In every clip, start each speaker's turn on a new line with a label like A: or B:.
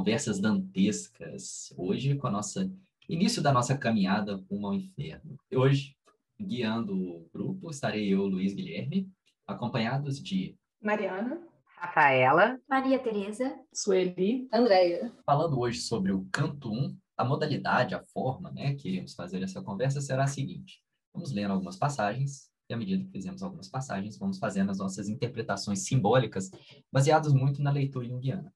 A: Conversas Dantescas. Hoje com a nossa início da nossa caminhada rumo ao inferno. Hoje, guiando o grupo, estarei eu, Luiz Guilherme, acompanhados de
B: Mariana,
C: Rafaela,
D: Maria Tereza,
B: Sueli,
E: Andréia.
A: Falando hoje sobre o canto 1, a modalidade, a forma, né, que iremos fazer essa conversa será a seguinte: vamos lendo algumas passagens e à medida que fizemos algumas passagens, vamos fazendo as nossas interpretações simbólicas, baseadas muito na leitura junguiana.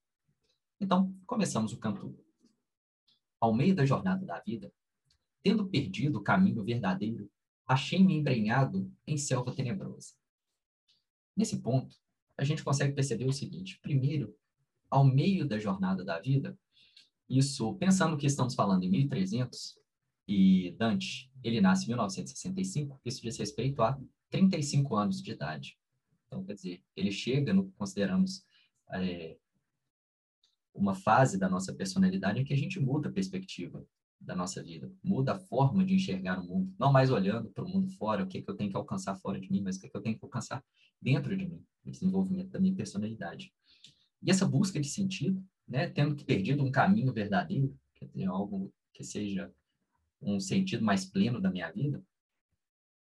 A: Então, começamos o canto. Ao meio da jornada da vida, tendo perdido o caminho verdadeiro, achei-me embrenhado em selva tenebrosa. Nesse ponto, a gente consegue perceber o seguinte: primeiro, ao meio da jornada da vida, isso, pensando que estamos falando em 1300, e Dante, ele nasce em 1965, isso diz respeito a 35 anos de idade. Então, quer dizer, ele chega no consideramos é, uma fase da nossa personalidade em que a gente muda a perspectiva da nossa vida, muda a forma de enxergar o mundo, não mais olhando para o mundo fora, o que, é que eu tenho que alcançar fora de mim, mas o que, é que eu tenho que alcançar dentro de mim, o desenvolvimento da minha personalidade. E essa busca de sentido, né, tendo que perdido um caminho verdadeiro, quer dizer, algo que seja um sentido mais pleno da minha vida,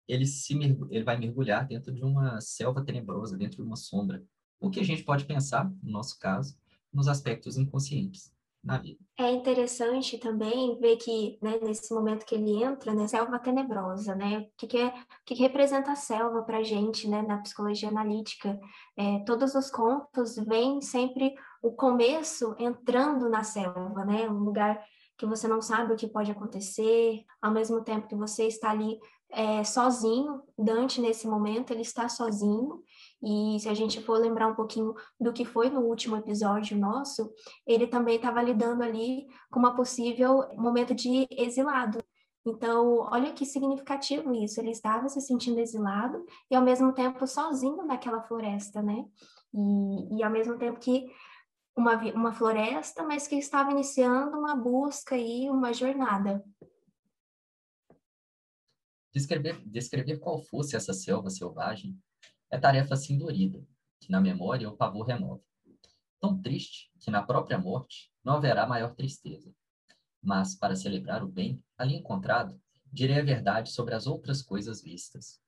A: ele, se, ele vai mergulhar dentro de uma selva tenebrosa, dentro de uma sombra. O que a gente pode pensar, no nosso caso, nos aspectos inconscientes na vida.
D: É interessante também ver que, né, nesse momento que ele entra, né, selva tenebrosa, né, o que, que, é, o que, que representa a selva para a gente, né, na psicologia analítica? É, todos os contos vêm sempre o começo entrando na selva, né, um lugar que você não sabe o que pode acontecer, ao mesmo tempo que você está ali é, sozinho, Dante nesse momento ele está sozinho, e se a gente for lembrar um pouquinho do que foi no último episódio nosso, ele também estava lidando ali com uma possível momento de exilado. Então, olha que significativo isso. Ele estava se sentindo exilado e ao mesmo tempo sozinho naquela floresta, né? E, e ao mesmo tempo que uma, uma floresta, mas que estava iniciando uma busca e uma jornada.
A: Descrever, descrever qual fosse essa selva selvagem é tarefa assim dorida, que na memória o pavor renova. Tão triste que na própria morte não haverá maior tristeza. Mas, para celebrar o bem ali encontrado, direi a verdade sobre as outras coisas vistas.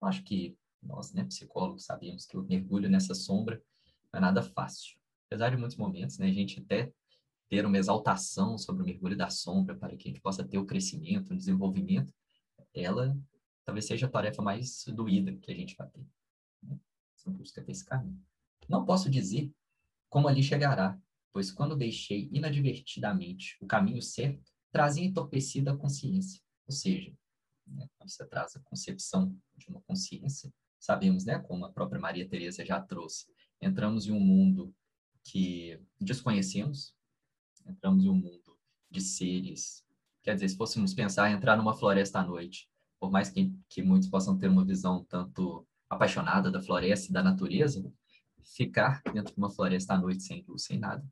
A: Acho que nós, né, psicólogos, sabemos que o mergulho nessa sombra não é nada fácil apesar de muitos momentos, né, a gente até ter uma exaltação sobre o mergulho da sombra para que a gente possa ter o crescimento, o desenvolvimento, ela talvez seja a tarefa mais doída que a gente vai ter. Né? Essa busca desse caminho. Não posso dizer como ali chegará, pois quando deixei inadvertidamente o caminho certo, trazia entorpecida a consciência. Ou seja, né, quando você traz a concepção de uma consciência, sabemos, né, como a própria Maria Teresa já trouxe, entramos em um mundo que desconhecemos, entramos em um mundo de seres. Quer dizer, se fôssemos pensar em entrar numa floresta à noite, por mais que, que muitos possam ter uma visão tanto apaixonada da floresta e da natureza, ficar dentro de uma floresta à noite sem luz, sem nada,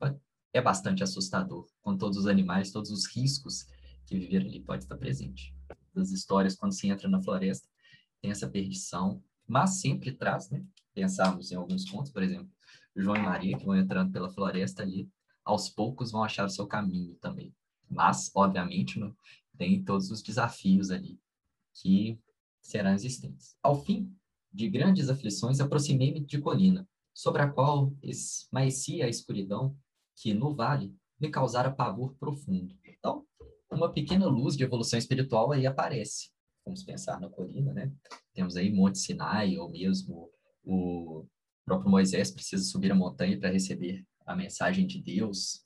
A: é bastante assustador, com todos os animais, todos os riscos que viver ali pode estar presente. Das histórias, quando se entra na floresta, tem essa perdição, mas sempre traz, né? Pensarmos em alguns pontos, por exemplo, João e Maria, que vão entrando pela floresta ali, aos poucos vão achar o seu caminho também. Mas, obviamente, né, tem todos os desafios ali que serão existentes. Ao fim de grandes aflições, aproximei-me de colina, sobre a qual esmaecia a escuridão que, no vale, me causara pavor profundo. Então, uma pequena luz de evolução espiritual aí aparece. Vamos pensar na colina, né? Temos aí Monte Sinai, ou mesmo o próprio Moisés precisa subir a montanha para receber a mensagem de Deus.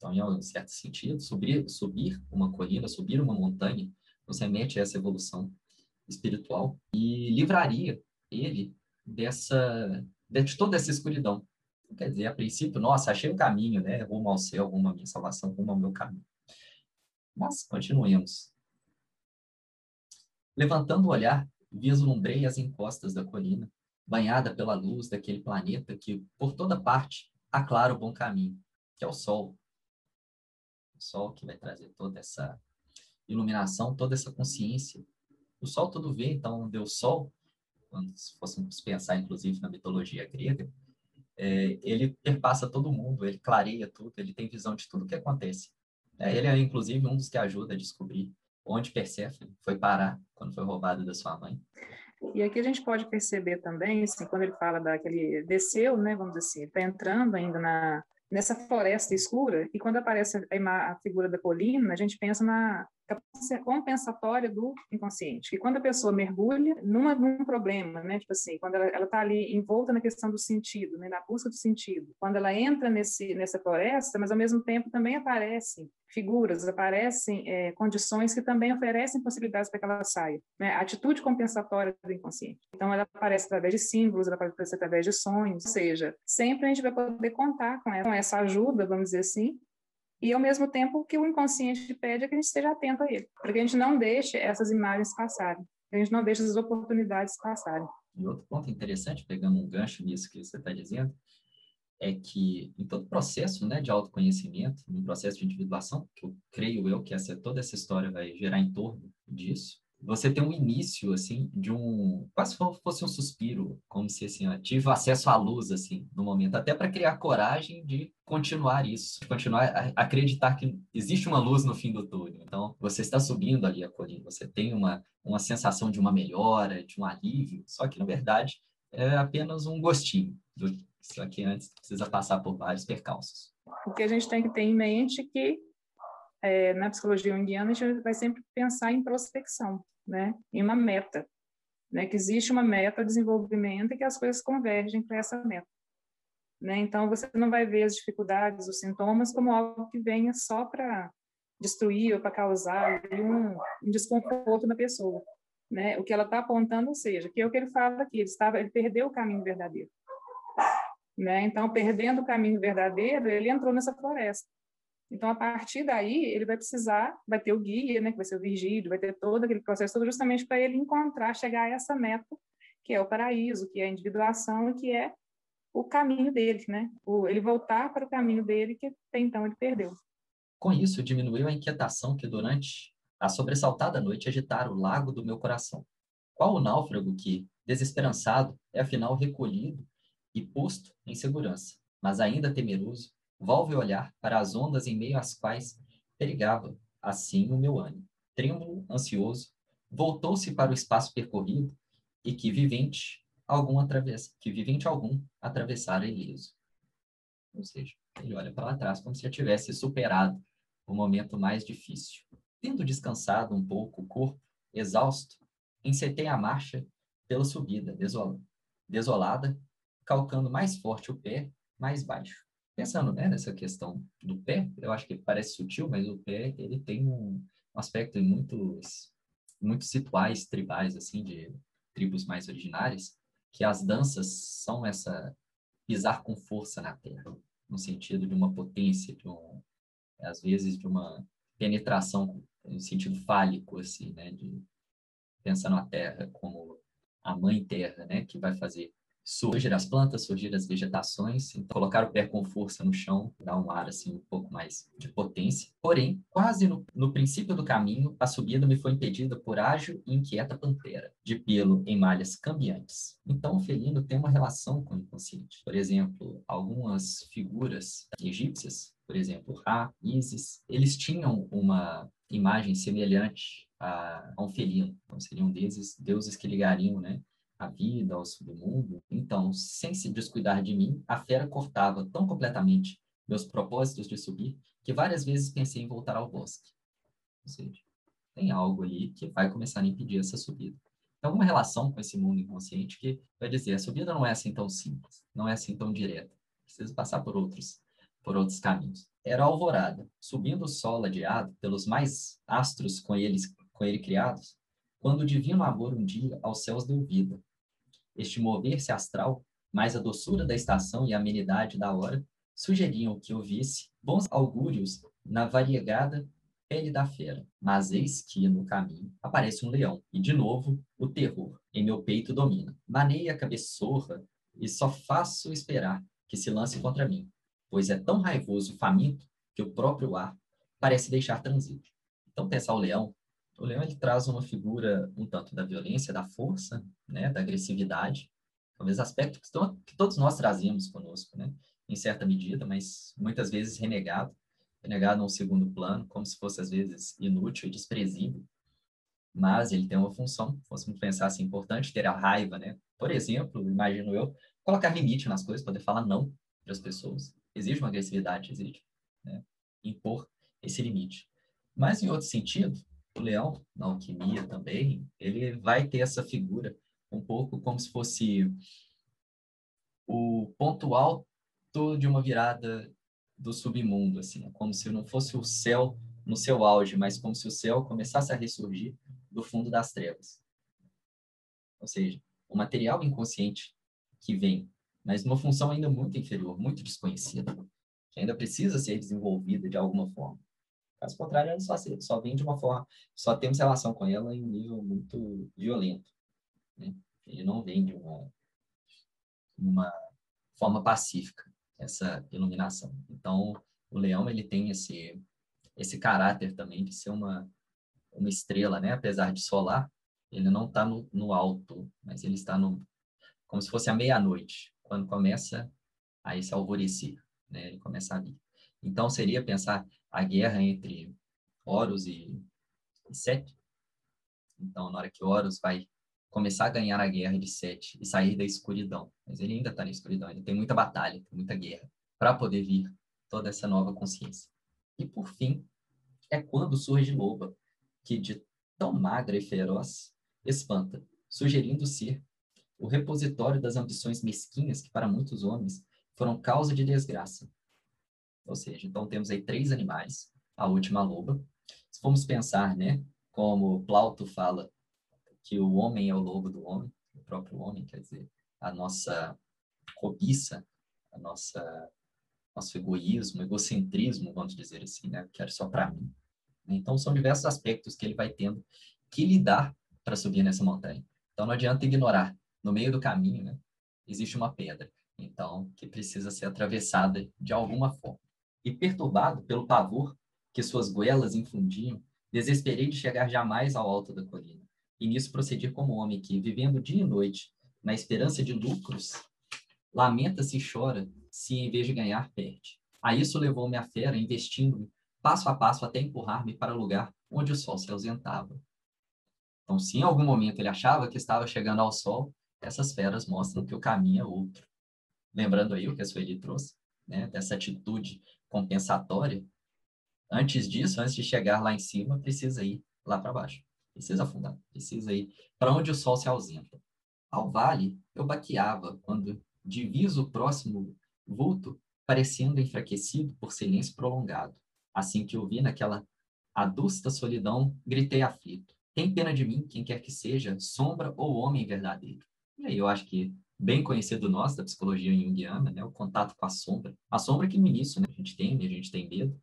A: Então, em certo sentido, subir, subir uma colina, subir uma montanha, nos remete a essa evolução espiritual e livraria ele dessa de toda essa escuridão. Quer dizer, a princípio, nossa, achei o um caminho, né? Rumo ao céu, rumo à minha salvação, rumo ao meu caminho. Mas continuemos. Levantando o olhar, vislumbrei as encostas da colina banhada pela luz daquele planeta que, por toda parte, aclara o bom caminho, que é o Sol. O Sol que vai trazer toda essa iluminação, toda essa consciência. O Sol tudo vê, então, Deus Sol, quando se fôssemos pensar, inclusive, na mitologia grega, é, ele perpassa todo mundo, ele clareia tudo, ele tem visão de tudo que acontece. É, ele é, inclusive, um dos que ajuda a descobrir onde Perséfone foi parar quando foi roubado da sua mãe.
B: E aqui a gente pode perceber também, assim, quando ele fala daquele desceu, né, vamos dizer assim, está entrando ainda na nessa floresta escura e quando aparece a, a figura da colina, a gente pensa na compensatória do inconsciente. E quando a pessoa mergulha numa, num problema, né, tipo assim, quando ela está ali envolta na questão do sentido, né, na busca do sentido, quando ela entra nesse nessa floresta, mas ao mesmo tempo também aparecem figuras, aparecem é, condições que também oferecem possibilidades para que ela saia. Né? A atitude compensatória do inconsciente. Então, ela aparece através de símbolos, ela aparece através de sonhos, ou seja, sempre a gente vai poder contar com essa ajuda, vamos dizer assim, e ao mesmo tempo o que o inconsciente pede é que a gente esteja atento a ele, para que a gente não deixe essas imagens passarem, que a gente não deixe essas oportunidades passarem.
A: E outro ponto interessante, pegando um gancho nisso que você está dizendo, é que em todo processo né, de autoconhecimento, no processo de individuação, que eu creio eu que essa, toda essa história vai gerar em torno disso, você tem um início, assim, de um... quase fosse um suspiro, como se, assim, ó, tive acesso à luz, assim, no momento, até para criar coragem de continuar isso, de continuar a acreditar que existe uma luz no fim do túnel. Então, você está subindo ali a colina, você tem uma, uma sensação de uma melhora, de um alívio, só que, na verdade, é apenas um gostinho do, só que antes precisa passar por vários percalços.
B: O que a gente tem que ter em mente é que é, na psicologia junguiana a gente vai sempre pensar em prospecção, né? Em uma meta, né? Que existe uma meta de desenvolvimento e que as coisas convergem para essa meta. Né? Então você não vai ver as dificuldades, os sintomas como algo que venha só para destruir ou para causar um, um desconforto na pessoa, né? O que ela está apontando, ou seja, que é o que ele fala aqui, ele estava, ele perdeu o caminho verdadeiro. Né? Então, perdendo o caminho verdadeiro, ele entrou nessa floresta. Então, a partir daí, ele vai precisar, vai ter o guia, né, que vai ser o Virgílio, vai ter todo aquele processo justamente para ele encontrar, chegar a essa meta, que é o paraíso, que é a individuação, que é o caminho dele, né? O, ele voltar para o caminho dele que até então ele perdeu.
A: Com isso, diminuiu a inquietação que durante a sobressaltada noite agitara o lago do meu coração. Qual o náufrago que, desesperançado, é afinal recolhido e posto em segurança, mas ainda temeroso, volve olhar para as ondas em meio às quais perigava assim o meu ânimo. Trêmulo, ansioso, voltou-se para o espaço percorrido e que vivente algum atravessa, que vivente algum atravessara ileso. Ou seja, ele olha para trás como se já tivesse superado o momento mais difícil. Tendo descansado um pouco o corpo, exausto, encetei a marcha pela subida, desolada calcando mais forte o pé, mais baixo. Pensando né, nessa questão do pé, eu acho que parece sutil, mas o pé ele tem um, aspecto em muitos, muitos rituais tribais, assim, de tribos mais originárias, que as danças são essa pisar com força na terra, no sentido de uma potência, de um, às vezes de uma penetração no sentido fálico, assim, né, de pensando a terra como a mãe terra, né, que vai fazer surgir as plantas, surgir as vegetações, então colocar o pé com força no chão, dá um ar assim um pouco mais de potência. Porém, quase no, no princípio do caminho, a subida me foi impedida por ágil e inquieta pantera, de pelo em malhas cambiantes. Então, o felino tem uma relação com o inconsciente. Por exemplo, algumas figuras egípcias, por exemplo, Ra, Isis, eles tinham uma imagem semelhante a, a um felino. Então, seriam deuses, deuses que ligariam, né, a vida, ao submundo. Então, sem se descuidar de mim, a fera cortava tão completamente meus propósitos de subir que várias vezes pensei em voltar ao bosque. Ou seja, tem algo ali que vai começar a impedir essa subida. Tem alguma relação com esse mundo inconsciente que vai dizer a subida não é assim tão simples, não é assim tão direta. Precisa passar por outros, por outros caminhos. Era alvorada, subindo o sol ladeado pelos mais astros com eles com ele criados, quando o divino amor um dia aos céus deu vida, este mover-se astral, mais a doçura da estação e a amenidade da hora, sugeriam que eu visse bons augúrios na variegada pele da fera. Mas eis que, no caminho, aparece um leão, e de novo o terror em meu peito domina. Manei a cabeçorra e só faço esperar que se lance contra mim, pois é tão raivoso e faminto que o próprio ar parece deixar transido. Então, pensar o leão o leão ele traz uma figura um tanto da violência, da força, né, da agressividade, talvez aspecto que, to que todos nós trazemos conosco, né? Em certa medida, mas muitas vezes renegado, renegado a um segundo plano, como se fosse às vezes inútil e desprezível. Mas ele tem uma função, se fôssemos pensar assim, importante ter a raiva, né? Por exemplo, imagino eu, colocar limite nas coisas, poder falar não para as pessoas. Exige uma agressividade, exige, né? Impor esse limite. Mas, em outro sentido, leão, na alquimia também, ele vai ter essa figura um pouco como se fosse o ponto alto de uma virada do submundo, assim, é como se não fosse o céu no seu auge, mas como se o céu começasse a ressurgir do fundo das trevas. Ou seja, o material inconsciente que vem, mas numa função ainda muito inferior, muito desconhecida, que ainda precisa ser desenvolvida de alguma forma. Caso contrário, ela só, só vem de uma forma, só temos relação com ela em um nível muito violento. Né? Ele não vem de uma, uma forma pacífica, essa iluminação. Então, o leão ele tem esse, esse caráter também de ser uma, uma estrela, né? apesar de solar, ele não está no, no alto, mas ele está no, como se fosse a meia-noite, quando começa a esse alvorecer, né? ele começa a vir. Então, seria pensar a guerra entre Horus e, Sete. Então, na hora que Horus vai começar a ganhar a guerra de Sete e sair da escuridão, mas ele ainda está na escuridão, ele tem muita batalha, tem muita guerra, para poder vir toda essa nova consciência. E, por fim, é quando surge Loba, que de tão magra e feroz espanta, sugerindo ser o repositório das ambições mesquinhas que para muitos homens foram causa de desgraça, ou seja, então temos aí três animais, a última loba. Se formos pensar, né, como Plauto fala que o homem é o lobo do homem, o próprio homem, quer dizer, a nossa cobiça, a nossa nosso egoísmo, egocentrismo, vamos dizer assim, né? Quero só para mim. Então são diversos aspectos que ele vai tendo que lidar para subir nessa montanha. Então não adianta ignorar. No meio do caminho, né, existe uma pedra, então que precisa ser atravessada de alguma forma e perturbado pelo pavor que suas goelas infundiam, desesperei de chegar jamais ao alto da colina. E nisso procedi como homem que, vivendo dia e noite, na esperança de lucros, lamenta-se e chora se, em vez de ganhar, perde. A isso levou-me a fera, investindo-me, passo a passo, até empurrar-me para o lugar onde o sol se ausentava. Então, se em algum momento ele achava que estava chegando ao sol, essas feras mostram que o caminho é outro. Lembrando aí o que a Sueli trouxe, né, dessa atitude compensatória, antes disso, antes de chegar lá em cima, precisa ir lá para baixo. Precisa afundar, precisa ir para onde o sol se ausenta. Ao vale, eu baqueava quando diviso o próximo vulto, parecendo enfraquecido por silêncio prolongado. Assim que eu vi naquela adusta solidão, gritei aflito. Tem pena de mim, quem quer que seja, sombra ou homem verdadeiro. E aí eu acho que bem conhecido nosso da psicologia junguiana, né, o contato com a sombra. A sombra que início né, a gente tem, a gente tem medo,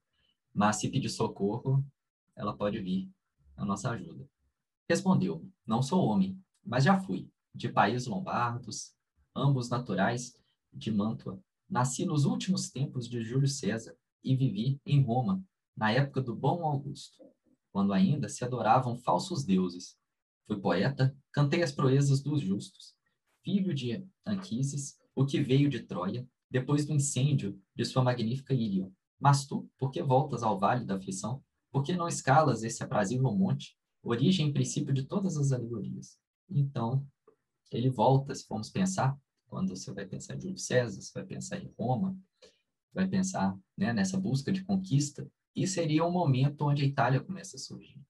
A: mas se pedir socorro, ela pode vir à nossa ajuda. Respondeu: Não sou homem, mas já fui, de países lombardos, ambos naturais de Mantua. Nasci nos últimos tempos de Júlio César e vivi em Roma, na época do bom Augusto, quando ainda se adoravam falsos deuses. Fui poeta, cantei as proezas dos justos, filho de Anquises, o que veio de Troia, depois do incêndio de sua magnífica ilha. Mas tu, por que voltas ao vale da aflição? Por que não escalas esse aprazível monte, origem e princípio de todas as alegorias? Então, ele volta, se formos pensar, quando você vai pensar em Júlio César, você vai pensar em Roma, vai pensar né, nessa busca de conquista, e seria um momento onde a Itália começa a surgir.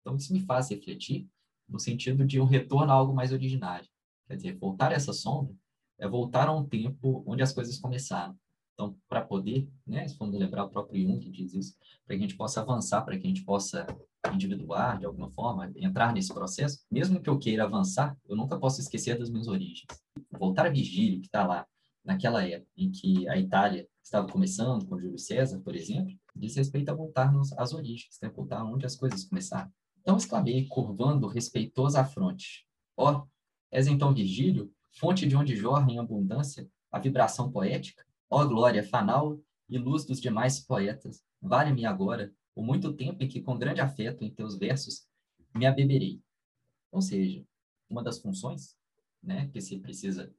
A: Então, isso me faz refletir no sentido de um retorno a algo mais originário. Quer dizer, voltar a essa sombra é voltar a um tempo onde as coisas começaram. Então, para poder, né, formos lembrar o próprio Jung que diz isso, para que a gente possa avançar, para que a gente possa individuar de alguma forma, entrar nesse processo, mesmo que eu queira avançar, eu nunca posso esquecer das minhas origens. Voltar a Vigílio, que está lá naquela época em que a Itália estava começando, com Júlio César, por exemplo, diz respeito a voltar às origens, né? voltar onde as coisas começaram. Então exclamei, curvando respeitoso a fronte. Ó, oh, És então Virgílio, fonte de onde jorra em abundância a vibração poética? Ó glória fanal e luz dos demais poetas, vale-me agora o muito tempo em que com grande afeto em teus versos me abeberei. Ou seja, uma das funções né, que se precisa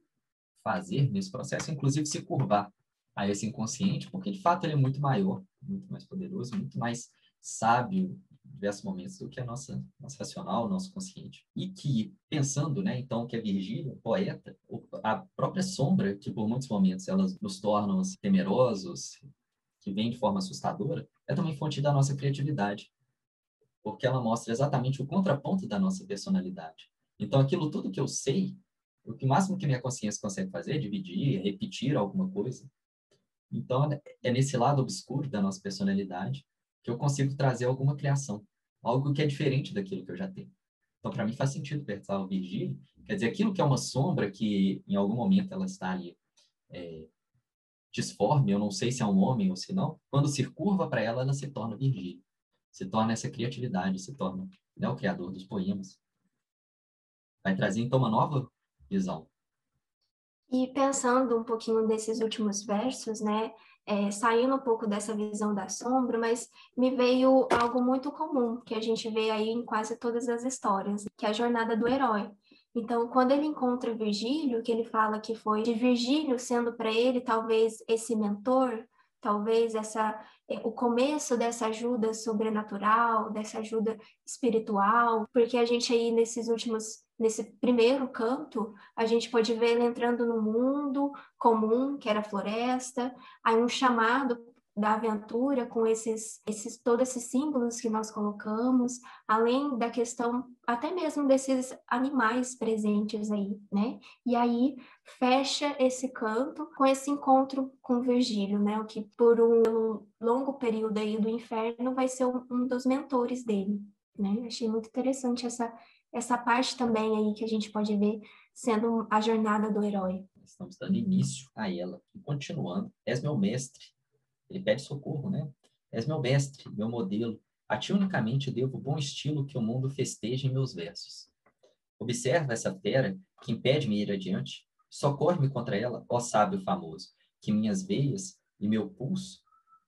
A: fazer nesse processo, inclusive se curvar a esse inconsciente, porque de fato ele é muito maior, muito mais poderoso, muito mais sábio diversos momentos do que a nossa nosso racional, nosso consciente. E que, pensando, né, então, que a Virgília, poeta, a própria sombra, que por muitos momentos elas nos tornam assim, temerosos, que vem de forma assustadora, é também fonte da nossa criatividade, porque ela mostra exatamente o contraponto da nossa personalidade. Então, aquilo tudo que eu sei, o que máximo que minha consciência consegue fazer é dividir, é repetir alguma coisa. Então, é nesse lado obscuro da nossa personalidade que eu consigo trazer alguma criação, algo que é diferente daquilo que eu já tenho. Então, para mim faz sentido pensar o Virgílio, quer dizer, aquilo que é uma sombra que em algum momento ela está ali é, disforme, eu não sei se é um homem ou se não, quando se curva para ela, ela se torna Virgílio, se torna essa criatividade, se torna né, o criador dos poemas. Vai trazer então uma nova visão.
D: E pensando um pouquinho desses últimos versos, né, é, saindo um pouco dessa visão da sombra, mas me veio algo muito comum que a gente vê aí em quase todas as histórias, que é a jornada do herói. Então, quando ele encontra Virgílio, que ele fala que foi de Virgílio sendo para ele talvez esse mentor, talvez essa é, o começo dessa ajuda sobrenatural, dessa ajuda espiritual, porque a gente aí nesses últimos nesse primeiro canto, a gente pode ver ele entrando no mundo comum, que era a floresta, aí um chamado da aventura com esses, esses todos esses símbolos que nós colocamos, além da questão até mesmo desses animais presentes aí, né? E aí fecha esse canto com esse encontro com Virgílio, né? O que por um longo período aí do inferno vai ser um, um dos mentores dele, né? Achei muito interessante essa essa parte também aí que a gente pode ver sendo a jornada do herói.
A: Estamos dando início a ela. E continuando, és meu mestre. Ele pede socorro, né? És meu mestre, meu modelo. A ti unicamente devo o bom estilo que o mundo festeja em meus versos. Observa essa fera que impede-me ir adiante. Socorre-me contra ela, ó sábio famoso, que minhas veias e meu pulso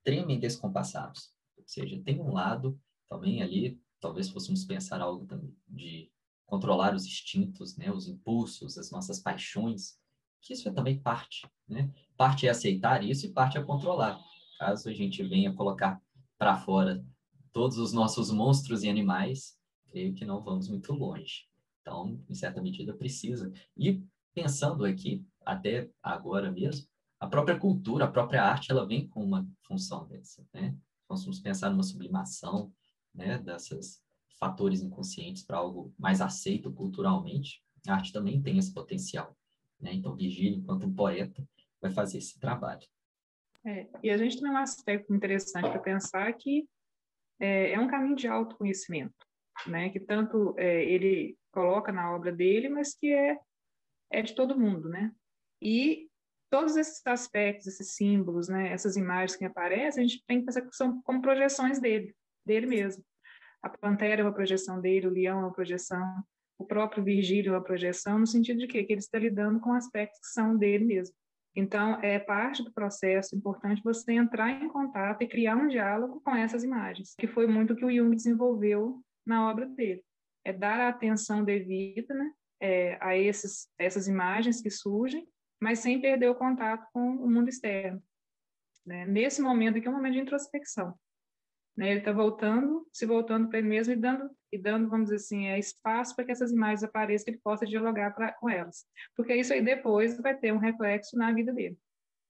A: tremem descompassados. Ou seja, tem um lado também ali, talvez fôssemos pensar algo também de controlar os instintos, né, os impulsos, as nossas paixões, que isso é também parte, né? Parte é aceitar isso e parte é controlar. Caso a gente venha colocar para fora todos os nossos monstros e animais, creio que não vamos muito longe. Então, em certa medida, precisa. E pensando aqui, até agora mesmo, a própria cultura, a própria arte, ela vem com uma função dessa, né? Nós vamos pensar numa sublimação, né, dessas fatores inconscientes para algo mais aceito culturalmente, a arte também tem esse potencial. Né? Então, Virgílio, enquanto um poeta, vai fazer esse trabalho.
B: É, e a gente tem um aspecto interessante para pensar que é, é, um caminho de autoconhecimento, né? que tanto é, ele coloca na obra dele, mas que é, é de todo mundo. Né? E todos esses aspectos, esses símbolos, né? essas imagens que aparecem, a gente tem que pensar que são como projeções dele, dele mesmo. A pantera é uma projeção dele, o leão é uma projeção, o próprio Virgílio é uma projeção, no sentido de quê? que ele está lidando com aspectos que são dele mesmo. Então, é parte do processo importante você entrar em contato e criar um diálogo com essas imagens, que foi muito o que o Jung desenvolveu na obra dele. É dar a atenção devida né, é, a esses, essas imagens que surgem, mas sem perder o contato com o mundo externo. Né? Nesse momento aqui é um momento de introspecção. Né? Ele está voltando, se voltando para ele mesmo e dando, e dando, vamos dizer assim, é, espaço para que essas imagens apareçam, que ele possa dialogar pra, com elas. Porque isso aí depois vai ter um reflexo na vida dele.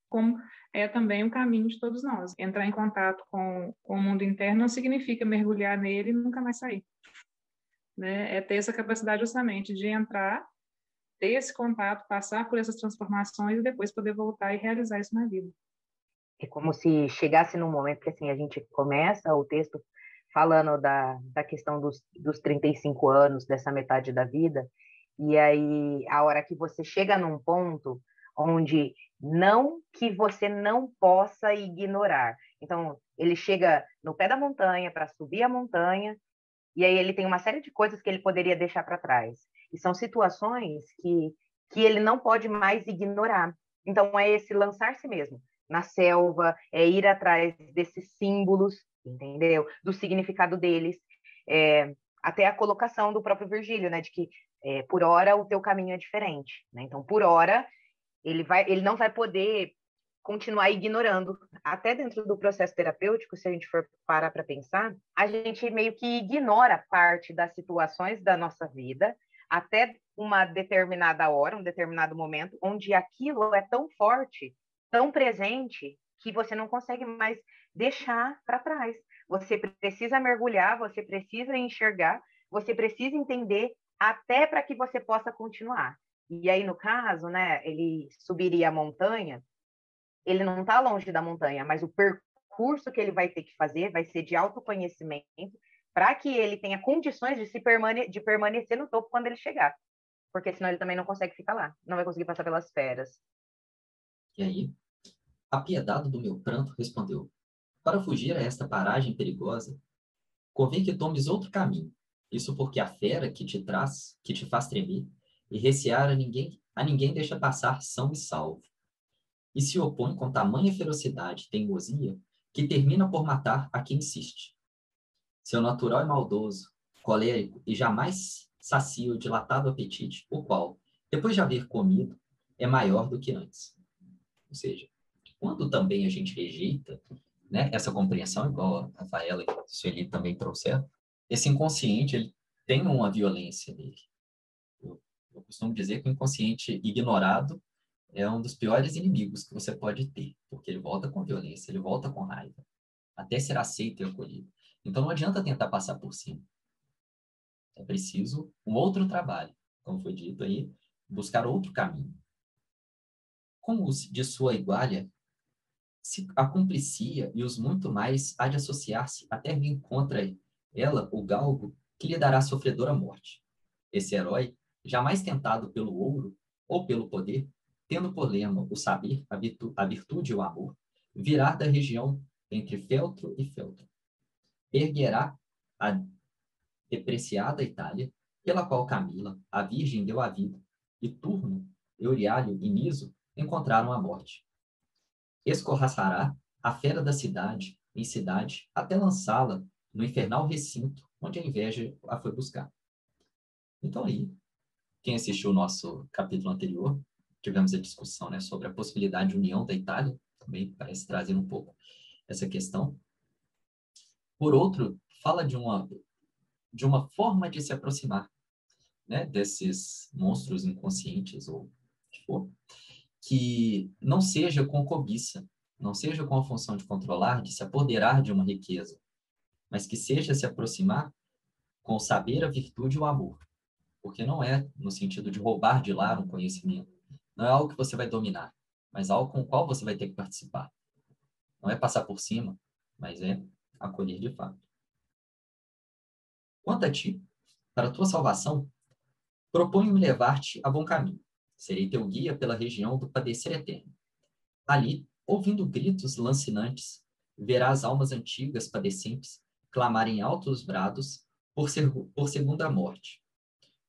B: Como é também o caminho de todos nós. Entrar em contato com, com o mundo interno não significa mergulhar nele e nunca mais sair. Né? É ter essa capacidade justamente de entrar, ter esse contato, passar por essas transformações e depois poder voltar e realizar isso na vida
C: é como se chegasse num momento que assim a gente começa o texto falando da, da questão dos, dos 35 anos, dessa metade da vida, e aí a hora que você chega num ponto onde não que você não possa ignorar. Então, ele chega no pé da montanha para subir a montanha, e aí ele tem uma série de coisas que ele poderia deixar para trás. E são situações que, que ele não pode mais ignorar. Então, é esse lançar-se mesmo na selva, é ir atrás desses símbolos, entendeu? Do significado deles, é, até a colocação do próprio Virgílio, né? De que é, por hora o teu caminho é diferente, né? Então, por hora Ele, vai, ele não vai poder continuar ignorando. Até dentro do processo terapêutico, se a gente for parar para pensar, a gente meio que ignora parte das situações da nossa vida até uma determinada hora, um determinado momento, onde aquilo é tão forte, tão presente, que você não consegue mais deixar para trás. Você precisa mergulhar, você precisa enxergar, você precisa entender até para que você possa continuar. E aí, no caso, né, ele subiria a montanha, ele não está longe da montanha, mas o percurso que ele vai ter que fazer vai ser de autoconhecimento para que ele tenha condições de se permane de permanecer no topo quando ele chegar. Porque senão ele também não consegue ficar lá, não vai conseguir passar pelas feras.
A: E aí, apiedado do meu pranto, respondeu: Para fugir a esta paragem perigosa, convém que tomes outro caminho. Isso porque a fera que te traz, que te faz tremer, e recear a ninguém, a ninguém deixa passar são e salvo e se opõe com tamanha ferocidade e teimosia que termina por matar a quem insiste. Seu natural é maldoso, colérico e jamais sacia o dilatado apetite, o qual, depois de haver comido, é maior do que antes. Ou seja, quando também a gente rejeita né, essa compreensão, igual a Rafaela e a Sueli também trouxeram, esse inconsciente ele tem uma violência nele. Eu, eu costumo dizer que o inconsciente ignorado é um dos piores inimigos que você pode ter, porque ele volta com violência, ele volta com raiva, até ser aceito e acolhido. Então não adianta tentar passar por cima. É preciso um outro trabalho, como foi dito aí, buscar outro caminho. Como de sua igualha, se a cumplicia e os muito mais há de associar-se até vir contra ela o galgo que lhe dará sofredora morte. Esse herói, jamais tentado pelo ouro ou pelo poder, tendo por lema o saber, a, virtu a virtude e o amor, virá da região entre feltro e feltro. Erguerá a depreciada Itália, pela qual Camila, a Virgem, deu a vida, e Turno, Euriálio e Niso encontraram a morte. Escorraçará a fera da cidade em cidade até lançá-la no infernal recinto onde a inveja a foi buscar. Então aí, quem assistiu o nosso capítulo anterior tivemos a discussão né, sobre a possibilidade de união da Itália, também parece trazer um pouco essa questão. Por outro, fala de uma, de uma forma de se aproximar né, desses monstros inconscientes, ou que for, que não seja com cobiça, não seja com a função de controlar, de se apoderar de uma riqueza, mas que seja se aproximar com o saber, a virtude e o amor. Porque não é no sentido de roubar de lá um conhecimento, não é algo que você vai dominar, mas algo com o qual você vai ter que participar. Não é passar por cima, mas é acolher de fato. Quanto a ti, para a tua salvação, proponho-me levar-te a bom caminho. Serei teu guia pela região do padecer eterno. Ali, ouvindo gritos lancinantes, verás almas antigas padecentes clamarem altos brados por, por segunda morte.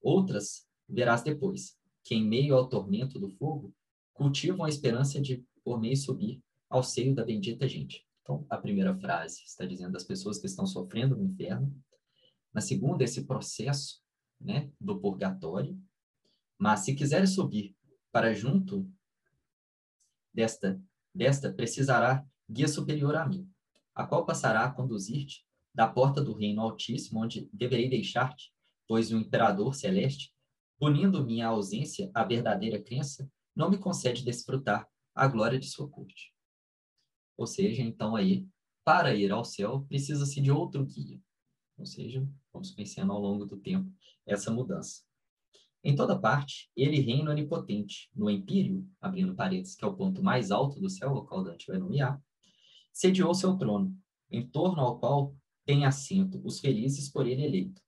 A: Outras verás depois, que, em meio ao tormento do fogo, cultivam a esperança de, por meio, subir ao seio da bendita gente. Então, a primeira frase está dizendo das pessoas que estão sofrendo no inferno. Na segunda, esse processo né, do purgatório. Mas, se quiseres subir para junto desta, desta, precisará guia superior a mim, a qual passará a conduzir-te da porta do reino altíssimo, onde deverei deixar-te, pois o imperador celeste Punindo minha ausência a verdadeira crença, não me concede desfrutar a glória de sua corte. Ou seja, então aí, para ir ao céu, precisa-se de outro guia. Ou seja, vamos conhecendo ao longo do tempo essa mudança. Em toda parte, ele reina onipotente. No empírio, abrindo paredes, que é o ponto mais alto do céu, o qual Dante vai nomear, sediou seu trono, em torno ao qual tem assento os felizes por ele eleito.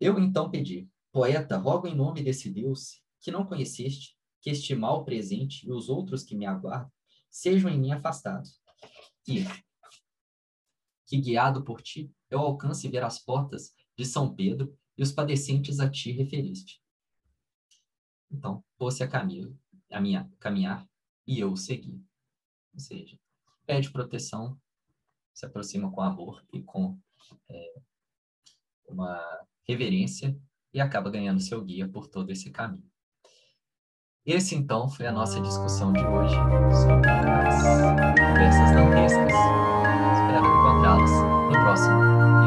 A: Eu então pedi, Poeta, rogo em nome desse Deus que não conheceste, que este mal presente e os outros que me aguardam sejam em mim afastados. E que, guiado por ti, eu alcance ver as portas de São Pedro e os padecentes a ti referiste. Então, você a caminho, a minha caminhar e eu o segui. Ou seja, pede proteção, se aproxima com amor e com é, uma reverência e acaba ganhando seu guia por todo esse caminho. Esse, então, foi a nossa discussão de hoje sobre as peças dantescas. Espero encontrá-las no próximo